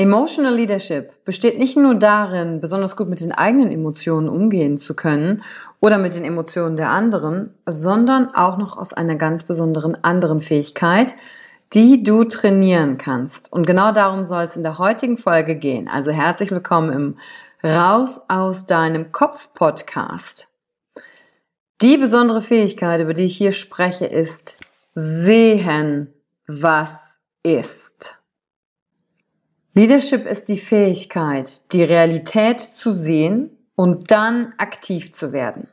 Emotional Leadership besteht nicht nur darin, besonders gut mit den eigenen Emotionen umgehen zu können oder mit den Emotionen der anderen, sondern auch noch aus einer ganz besonderen anderen Fähigkeit, die du trainieren kannst. Und genau darum soll es in der heutigen Folge gehen. Also herzlich willkommen im Raus aus deinem Kopf Podcast. Die besondere Fähigkeit, über die ich hier spreche, ist sehen, was ist. Leadership ist die Fähigkeit, die Realität zu sehen und dann aktiv zu werden.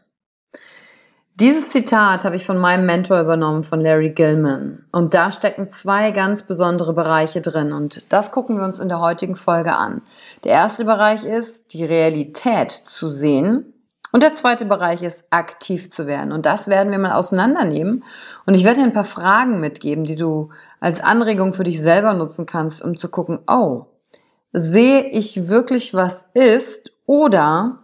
Dieses Zitat habe ich von meinem Mentor übernommen, von Larry Gilman. Und da stecken zwei ganz besondere Bereiche drin. Und das gucken wir uns in der heutigen Folge an. Der erste Bereich ist, die Realität zu sehen. Und der zweite Bereich ist, aktiv zu werden. Und das werden wir mal auseinandernehmen. Und ich werde dir ein paar Fragen mitgeben, die du als Anregung für dich selber nutzen kannst, um zu gucken, oh, sehe ich wirklich, was ist? Oder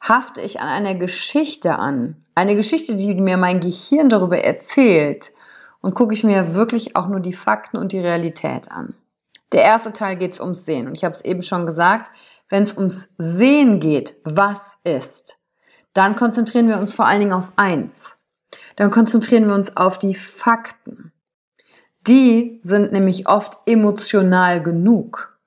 hafte ich an einer Geschichte an? Eine Geschichte, die mir mein Gehirn darüber erzählt. Und gucke ich mir wirklich auch nur die Fakten und die Realität an. Der erste Teil geht es ums Sehen. Und ich habe es eben schon gesagt, wenn es ums Sehen geht, was ist, dann konzentrieren wir uns vor allen Dingen auf eins. Dann konzentrieren wir uns auf die Fakten. Die sind nämlich oft emotional genug.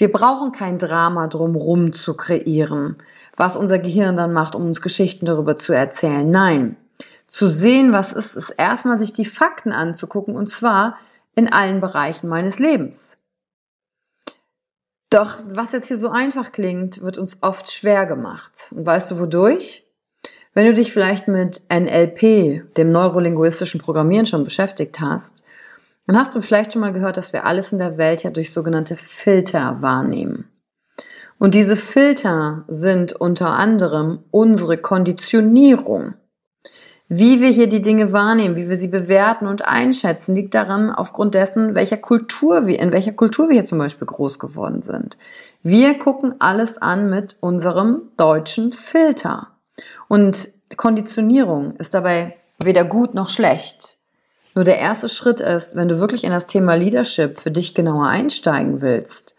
Wir brauchen kein Drama drumrum zu kreieren, was unser Gehirn dann macht, um uns Geschichten darüber zu erzählen. Nein. Zu sehen, was ist, ist erstmal sich die Fakten anzugucken und zwar in allen Bereichen meines Lebens. Doch was jetzt hier so einfach klingt, wird uns oft schwer gemacht. Und weißt du wodurch? Wenn du dich vielleicht mit NLP, dem neurolinguistischen Programmieren schon beschäftigt hast, dann hast du vielleicht schon mal gehört, dass wir alles in der Welt ja durch sogenannte Filter wahrnehmen. Und diese Filter sind unter anderem unsere Konditionierung. Wie wir hier die Dinge wahrnehmen, wie wir sie bewerten und einschätzen, liegt daran aufgrund dessen, welcher Kultur wir, in welcher Kultur wir hier zum Beispiel groß geworden sind. Wir gucken alles an mit unserem deutschen Filter. Und Konditionierung ist dabei weder gut noch schlecht. Nur der erste Schritt ist, wenn du wirklich in das Thema Leadership für dich genauer einsteigen willst,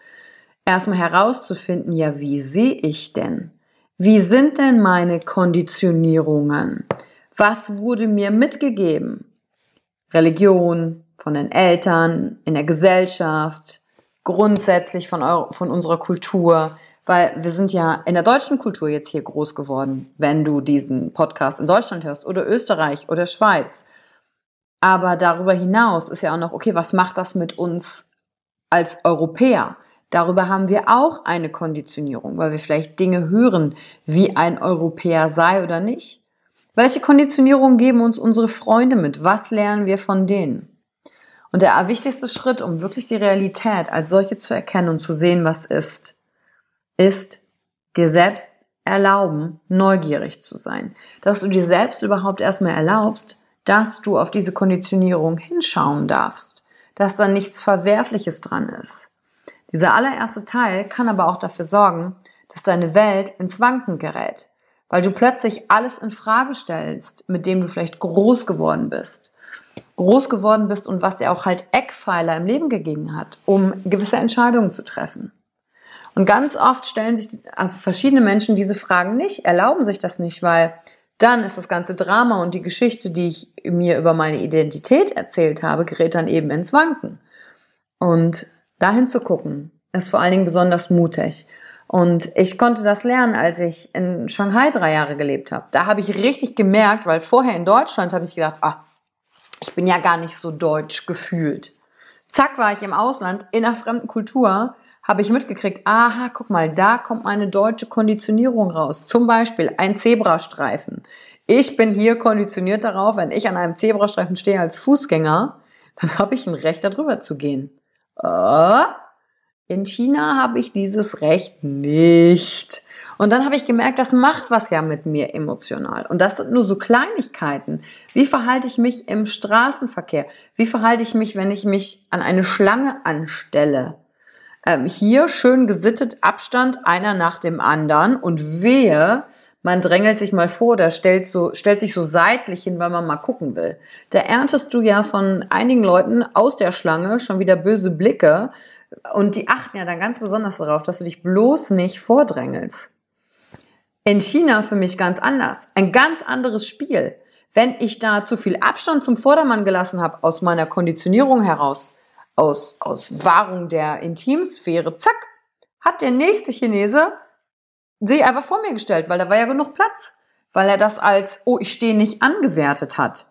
erstmal herauszufinden, ja, wie sehe ich denn? Wie sind denn meine Konditionierungen? Was wurde mir mitgegeben? Religion, von den Eltern, in der Gesellschaft, grundsätzlich von, eure, von unserer Kultur, weil wir sind ja in der deutschen Kultur jetzt hier groß geworden, wenn du diesen Podcast in Deutschland hörst oder Österreich oder Schweiz. Aber darüber hinaus ist ja auch noch, okay, was macht das mit uns als Europäer? Darüber haben wir auch eine Konditionierung, weil wir vielleicht Dinge hören, wie ein Europäer sei oder nicht. Welche Konditionierung geben uns unsere Freunde mit? Was lernen wir von denen? Und der wichtigste Schritt, um wirklich die Realität als solche zu erkennen und zu sehen, was ist, ist dir selbst erlauben, neugierig zu sein. Dass du dir selbst überhaupt erstmal erlaubst, dass du auf diese Konditionierung hinschauen darfst, dass da nichts Verwerfliches dran ist. Dieser allererste Teil kann aber auch dafür sorgen, dass deine Welt ins Wanken gerät, weil du plötzlich alles in Frage stellst, mit dem du vielleicht groß geworden bist. Groß geworden bist und was dir auch halt Eckpfeiler im Leben gegeben hat, um gewisse Entscheidungen zu treffen. Und ganz oft stellen sich äh, verschiedene Menschen diese Fragen nicht, erlauben sich das nicht, weil dann ist das ganze Drama und die Geschichte, die ich mir über meine Identität erzählt habe, gerät dann eben ins Wanken. Und dahin zu gucken, ist vor allen Dingen besonders mutig. Und ich konnte das lernen, als ich in Shanghai drei Jahre gelebt habe. Da habe ich richtig gemerkt, weil vorher in Deutschland habe ich gedacht, ah, ich bin ja gar nicht so deutsch gefühlt. Zack, war ich im Ausland in einer fremden Kultur habe ich mitgekriegt, aha, guck mal, da kommt meine deutsche Konditionierung raus. Zum Beispiel ein Zebrastreifen. Ich bin hier konditioniert darauf, wenn ich an einem Zebrastreifen stehe als Fußgänger, dann habe ich ein Recht, darüber zu gehen. Äh, in China habe ich dieses Recht nicht. Und dann habe ich gemerkt, das macht was ja mit mir emotional. Und das sind nur so Kleinigkeiten. Wie verhalte ich mich im Straßenverkehr? Wie verhalte ich mich, wenn ich mich an eine Schlange anstelle? Ähm, hier schön gesittet Abstand einer nach dem anderen und wehe, man drängelt sich mal vor oder stellt, so, stellt sich so seitlich hin, weil man mal gucken will. Da erntest du ja von einigen Leuten aus der Schlange schon wieder böse Blicke und die achten ja dann ganz besonders darauf, dass du dich bloß nicht vordrängelst. In China für mich ganz anders. Ein ganz anderes Spiel. Wenn ich da zu viel Abstand zum Vordermann gelassen habe, aus meiner Konditionierung heraus, aus, aus Wahrung der Intimsphäre, zack, hat der nächste Chinese sich einfach vor mir gestellt, weil da war ja genug Platz, weil er das als, oh, ich stehe nicht angewertet hat.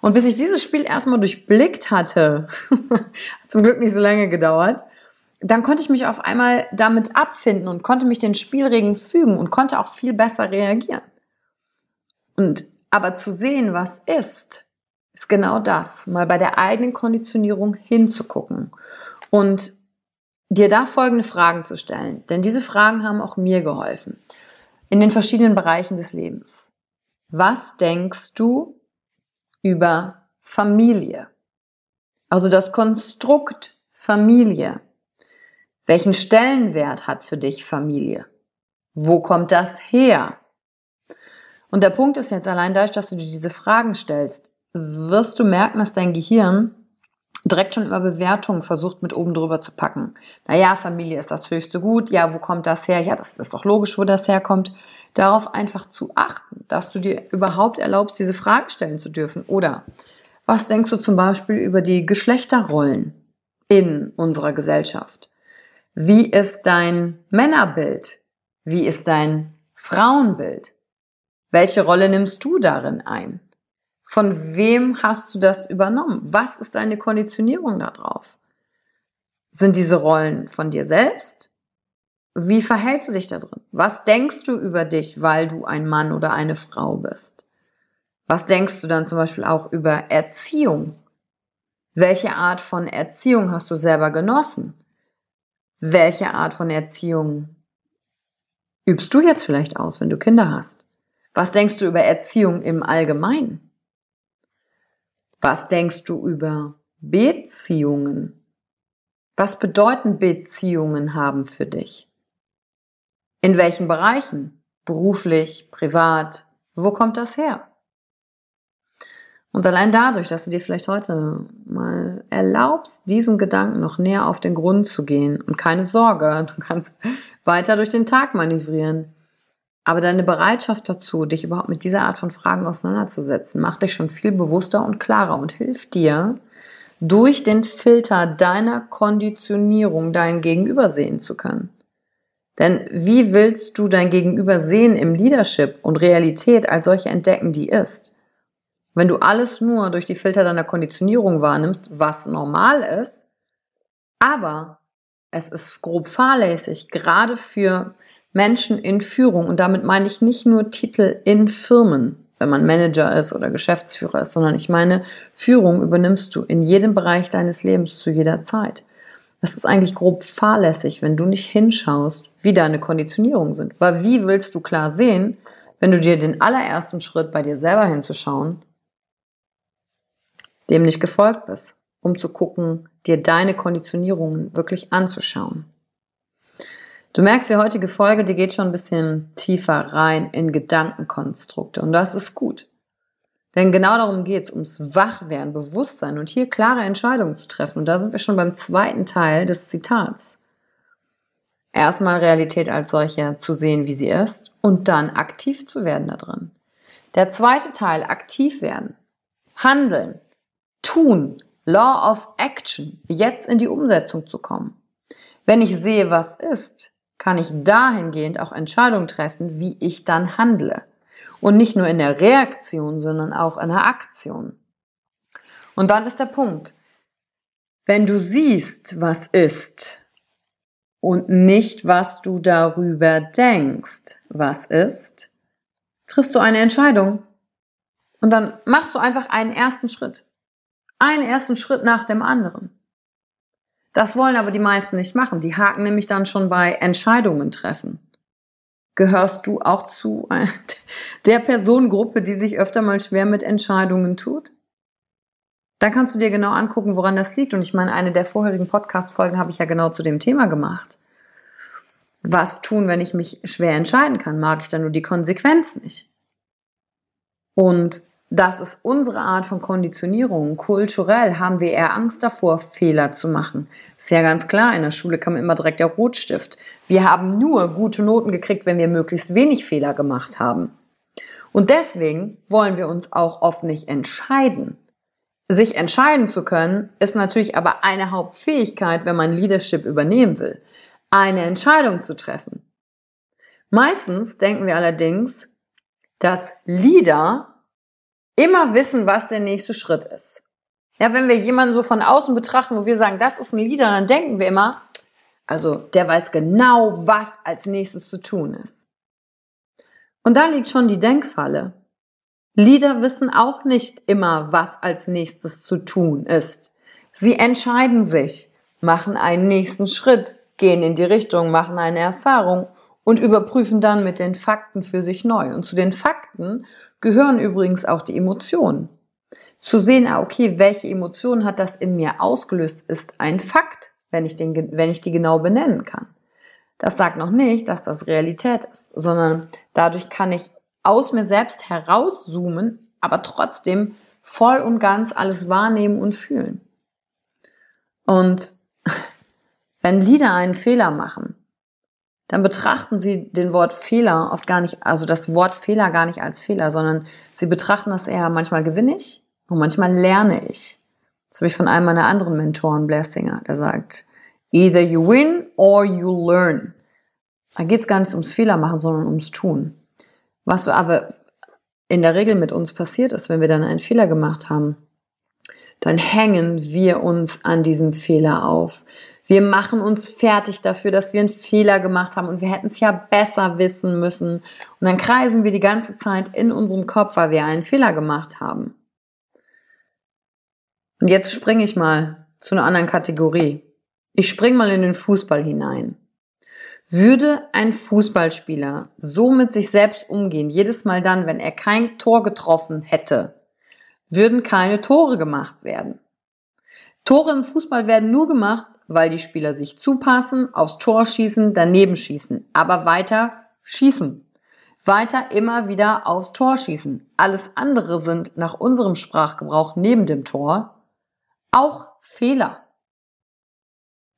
Und bis ich dieses Spiel erstmal durchblickt hatte, zum Glück nicht so lange gedauert, dann konnte ich mich auf einmal damit abfinden und konnte mich den Spielregeln fügen und konnte auch viel besser reagieren. Und aber zu sehen, was ist, ist genau das, mal bei der eigenen Konditionierung hinzugucken und dir da folgende Fragen zu stellen. Denn diese Fragen haben auch mir geholfen in den verschiedenen Bereichen des Lebens. Was denkst du über Familie? Also das Konstrukt Familie. Welchen Stellenwert hat für dich Familie? Wo kommt das her? Und der Punkt ist jetzt allein dadurch, dass du dir diese Fragen stellst, wirst du merken, dass dein Gehirn direkt schon immer Bewertungen versucht mit oben drüber zu packen. Naja, Familie ist das höchste Gut. Ja, wo kommt das her? Ja, das ist doch logisch, wo das herkommt. Darauf einfach zu achten, dass du dir überhaupt erlaubst, diese Frage stellen zu dürfen. Oder was denkst du zum Beispiel über die Geschlechterrollen in unserer Gesellschaft? Wie ist dein Männerbild? Wie ist dein Frauenbild? Welche Rolle nimmst du darin ein? Von wem hast du das übernommen? Was ist deine Konditionierung darauf? Sind diese Rollen von dir selbst? Wie verhältst du dich da drin? Was denkst du über dich, weil du ein Mann oder eine Frau bist? Was denkst du dann zum Beispiel auch über Erziehung? Welche Art von Erziehung hast du selber genossen? Welche Art von Erziehung übst du jetzt vielleicht aus, wenn du Kinder hast? Was denkst du über Erziehung im Allgemeinen? Was denkst du über Beziehungen? Was bedeuten Beziehungen haben für dich? In welchen Bereichen? Beruflich, privat? Wo kommt das her? Und allein dadurch, dass du dir vielleicht heute mal erlaubst, diesen Gedanken noch näher auf den Grund zu gehen und keine Sorge, du kannst weiter durch den Tag manövrieren, aber deine Bereitschaft dazu, dich überhaupt mit dieser Art von Fragen auseinanderzusetzen, macht dich schon viel bewusster und klarer und hilft dir, durch den Filter deiner Konditionierung dein Gegenüber sehen zu können. Denn wie willst du dein Gegenüber sehen im Leadership und Realität als solche entdecken, die ist? Wenn du alles nur durch die Filter deiner Konditionierung wahrnimmst, was normal ist, aber es ist grob fahrlässig, gerade für Menschen in Führung. Und damit meine ich nicht nur Titel in Firmen, wenn man Manager ist oder Geschäftsführer ist, sondern ich meine, Führung übernimmst du in jedem Bereich deines Lebens zu jeder Zeit. Das ist eigentlich grob fahrlässig, wenn du nicht hinschaust, wie deine Konditionierungen sind. Weil wie willst du klar sehen, wenn du dir den allerersten Schritt bei dir selber hinzuschauen, dem nicht gefolgt bist, um zu gucken, dir deine Konditionierungen wirklich anzuschauen. Du merkst, die heutige Folge, die geht schon ein bisschen tiefer rein in Gedankenkonstrukte und das ist gut. Denn genau darum geht es, ums Wachwerden, Bewusstsein und hier klare Entscheidungen zu treffen. Und da sind wir schon beim zweiten Teil des Zitats. Erstmal Realität als solche zu sehen, wie sie ist und dann aktiv zu werden da drin. Der zweite Teil, aktiv werden, handeln, tun, Law of Action, jetzt in die Umsetzung zu kommen. Wenn ich sehe, was ist, kann ich dahingehend auch Entscheidungen treffen, wie ich dann handle. Und nicht nur in der Reaktion, sondern auch in der Aktion. Und dann ist der Punkt. Wenn du siehst, was ist und nicht, was du darüber denkst, was ist, triffst du eine Entscheidung. Und dann machst du einfach einen ersten Schritt einen ersten Schritt nach dem anderen. Das wollen aber die meisten nicht machen. Die haken nämlich dann schon bei Entscheidungen treffen. Gehörst du auch zu der Personengruppe, die sich öfter mal schwer mit Entscheidungen tut? Dann kannst du dir genau angucken, woran das liegt. Und ich meine, eine der vorherigen Podcast-Folgen habe ich ja genau zu dem Thema gemacht. Was tun, wenn ich mich schwer entscheiden kann? Mag ich dann nur die Konsequenz nicht? Und das ist unsere Art von Konditionierung. Kulturell haben wir eher Angst davor, Fehler zu machen. Ist ja ganz klar, in der Schule kam immer direkt der Rotstift. Wir haben nur gute Noten gekriegt, wenn wir möglichst wenig Fehler gemacht haben. Und deswegen wollen wir uns auch oft nicht entscheiden. Sich entscheiden zu können, ist natürlich aber eine Hauptfähigkeit, wenn man Leadership übernehmen will. Eine Entscheidung zu treffen. Meistens denken wir allerdings, dass Leader immer wissen, was der nächste Schritt ist. Ja, wenn wir jemanden so von außen betrachten, wo wir sagen, das ist ein Leader, dann denken wir immer, also der weiß genau, was als nächstes zu tun ist. Und da liegt schon die Denkfalle. Leader wissen auch nicht immer, was als nächstes zu tun ist. Sie entscheiden sich, machen einen nächsten Schritt, gehen in die Richtung, machen eine Erfahrung und überprüfen dann mit den Fakten für sich neu. Und zu den Fakten gehören übrigens auch die Emotionen. Zu sehen, ah, okay, welche Emotionen hat das in mir ausgelöst, ist ein Fakt, wenn ich, den, wenn ich die genau benennen kann. Das sagt noch nicht, dass das Realität ist, sondern dadurch kann ich aus mir selbst herauszoomen, aber trotzdem voll und ganz alles wahrnehmen und fühlen. Und wenn Lieder einen Fehler machen, dann betrachten sie den Wort Fehler oft gar nicht, also das Wort Fehler gar nicht als Fehler, sondern sie betrachten das eher, manchmal gewinne ich und manchmal lerne ich. Das habe ich von einem meiner anderen Mentoren, Blair Singer, der sagt, either you win or you learn. Da geht es gar nicht ums Fehler machen, sondern ums Tun. Was aber in der Regel mit uns passiert ist, wenn wir dann einen Fehler gemacht haben, dann hängen wir uns an diesem Fehler auf. Wir machen uns fertig dafür, dass wir einen Fehler gemacht haben und wir hätten es ja besser wissen müssen. Und dann kreisen wir die ganze Zeit in unserem Kopf, weil wir einen Fehler gemacht haben. Und jetzt springe ich mal zu einer anderen Kategorie. Ich springe mal in den Fußball hinein. Würde ein Fußballspieler so mit sich selbst umgehen, jedes Mal dann, wenn er kein Tor getroffen hätte, würden keine Tore gemacht werden. Tore im Fußball werden nur gemacht, weil die Spieler sich zupassen, aufs Tor schießen, daneben schießen, aber weiter schießen. Weiter immer wieder aufs Tor schießen. Alles andere sind nach unserem Sprachgebrauch neben dem Tor auch Fehler.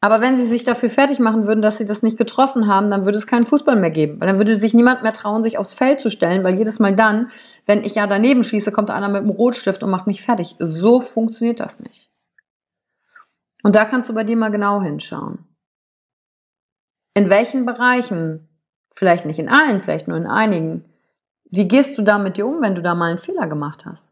Aber wenn sie sich dafür fertig machen würden, dass sie das nicht getroffen haben, dann würde es keinen Fußball mehr geben. Weil dann würde sich niemand mehr trauen, sich aufs Feld zu stellen, weil jedes Mal dann, wenn ich ja daneben schieße, kommt einer mit einem Rotstift und macht mich fertig. So funktioniert das nicht. Und da kannst du bei dir mal genau hinschauen. In welchen Bereichen, vielleicht nicht in allen, vielleicht nur in einigen, wie gehst du da mit dir um, wenn du da mal einen Fehler gemacht hast?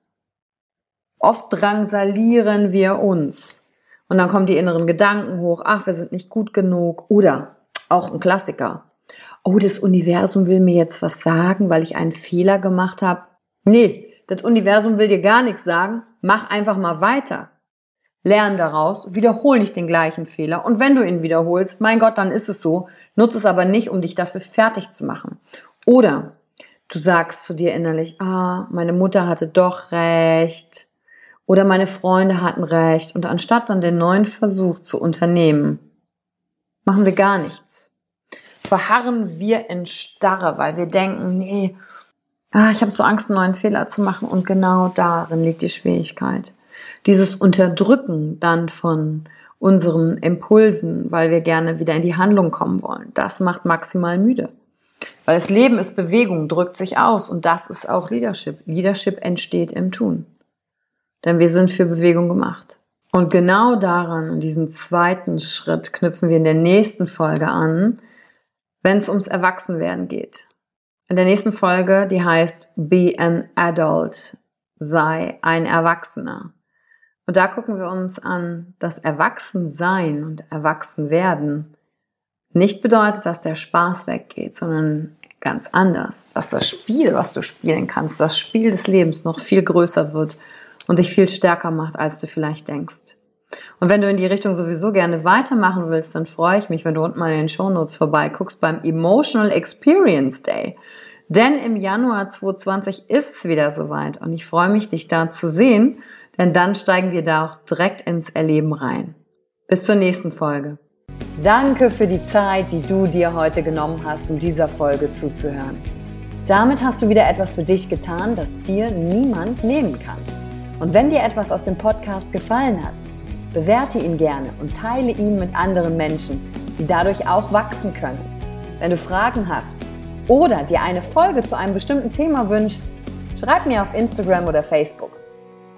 Oft drangsalieren wir uns. Und dann kommen die inneren Gedanken hoch, ach, wir sind nicht gut genug. Oder auch ein Klassiker. Oh, das Universum will mir jetzt was sagen, weil ich einen Fehler gemacht habe. Nee, das Universum will dir gar nichts sagen. Mach einfach mal weiter. Lern daraus, wiederhol nicht den gleichen Fehler. Und wenn du ihn wiederholst, mein Gott, dann ist es so. Nutze es aber nicht, um dich dafür fertig zu machen. Oder du sagst zu dir innerlich, ah, meine Mutter hatte doch recht. Oder meine Freunde hatten recht. Und anstatt dann den neuen Versuch zu unternehmen, machen wir gar nichts. Verharren wir in Starre, weil wir denken, nee, ah, ich habe so Angst, einen neuen Fehler zu machen. Und genau darin liegt die Schwierigkeit dieses Unterdrücken dann von unseren Impulsen, weil wir gerne wieder in die Handlung kommen wollen, das macht maximal müde. Weil das Leben ist Bewegung, drückt sich aus und das ist auch Leadership. Leadership entsteht im Tun. Denn wir sind für Bewegung gemacht. Und genau daran, und diesen zweiten Schritt, knüpfen wir in der nächsten Folge an, wenn es ums Erwachsenwerden geht. In der nächsten Folge, die heißt Be an Adult, sei ein Erwachsener. Und da gucken wir uns an, dass Erwachsensein und Erwachsenwerden nicht bedeutet, dass der Spaß weggeht, sondern ganz anders, dass das Spiel, was du spielen kannst, das Spiel des Lebens noch viel größer wird und dich viel stärker macht, als du vielleicht denkst. Und wenn du in die Richtung sowieso gerne weitermachen willst, dann freue ich mich, wenn du unten mal in den Shownotes vorbeiguckst beim Emotional Experience Day. Denn im Januar 2020 ist es wieder soweit und ich freue mich, dich da zu sehen denn dann steigen wir da auch direkt ins Erleben rein. Bis zur nächsten Folge. Danke für die Zeit, die du dir heute genommen hast, um dieser Folge zuzuhören. Damit hast du wieder etwas für dich getan, das dir niemand nehmen kann. Und wenn dir etwas aus dem Podcast gefallen hat, bewerte ihn gerne und teile ihn mit anderen Menschen, die dadurch auch wachsen können. Wenn du Fragen hast oder dir eine Folge zu einem bestimmten Thema wünschst, schreib mir auf Instagram oder Facebook.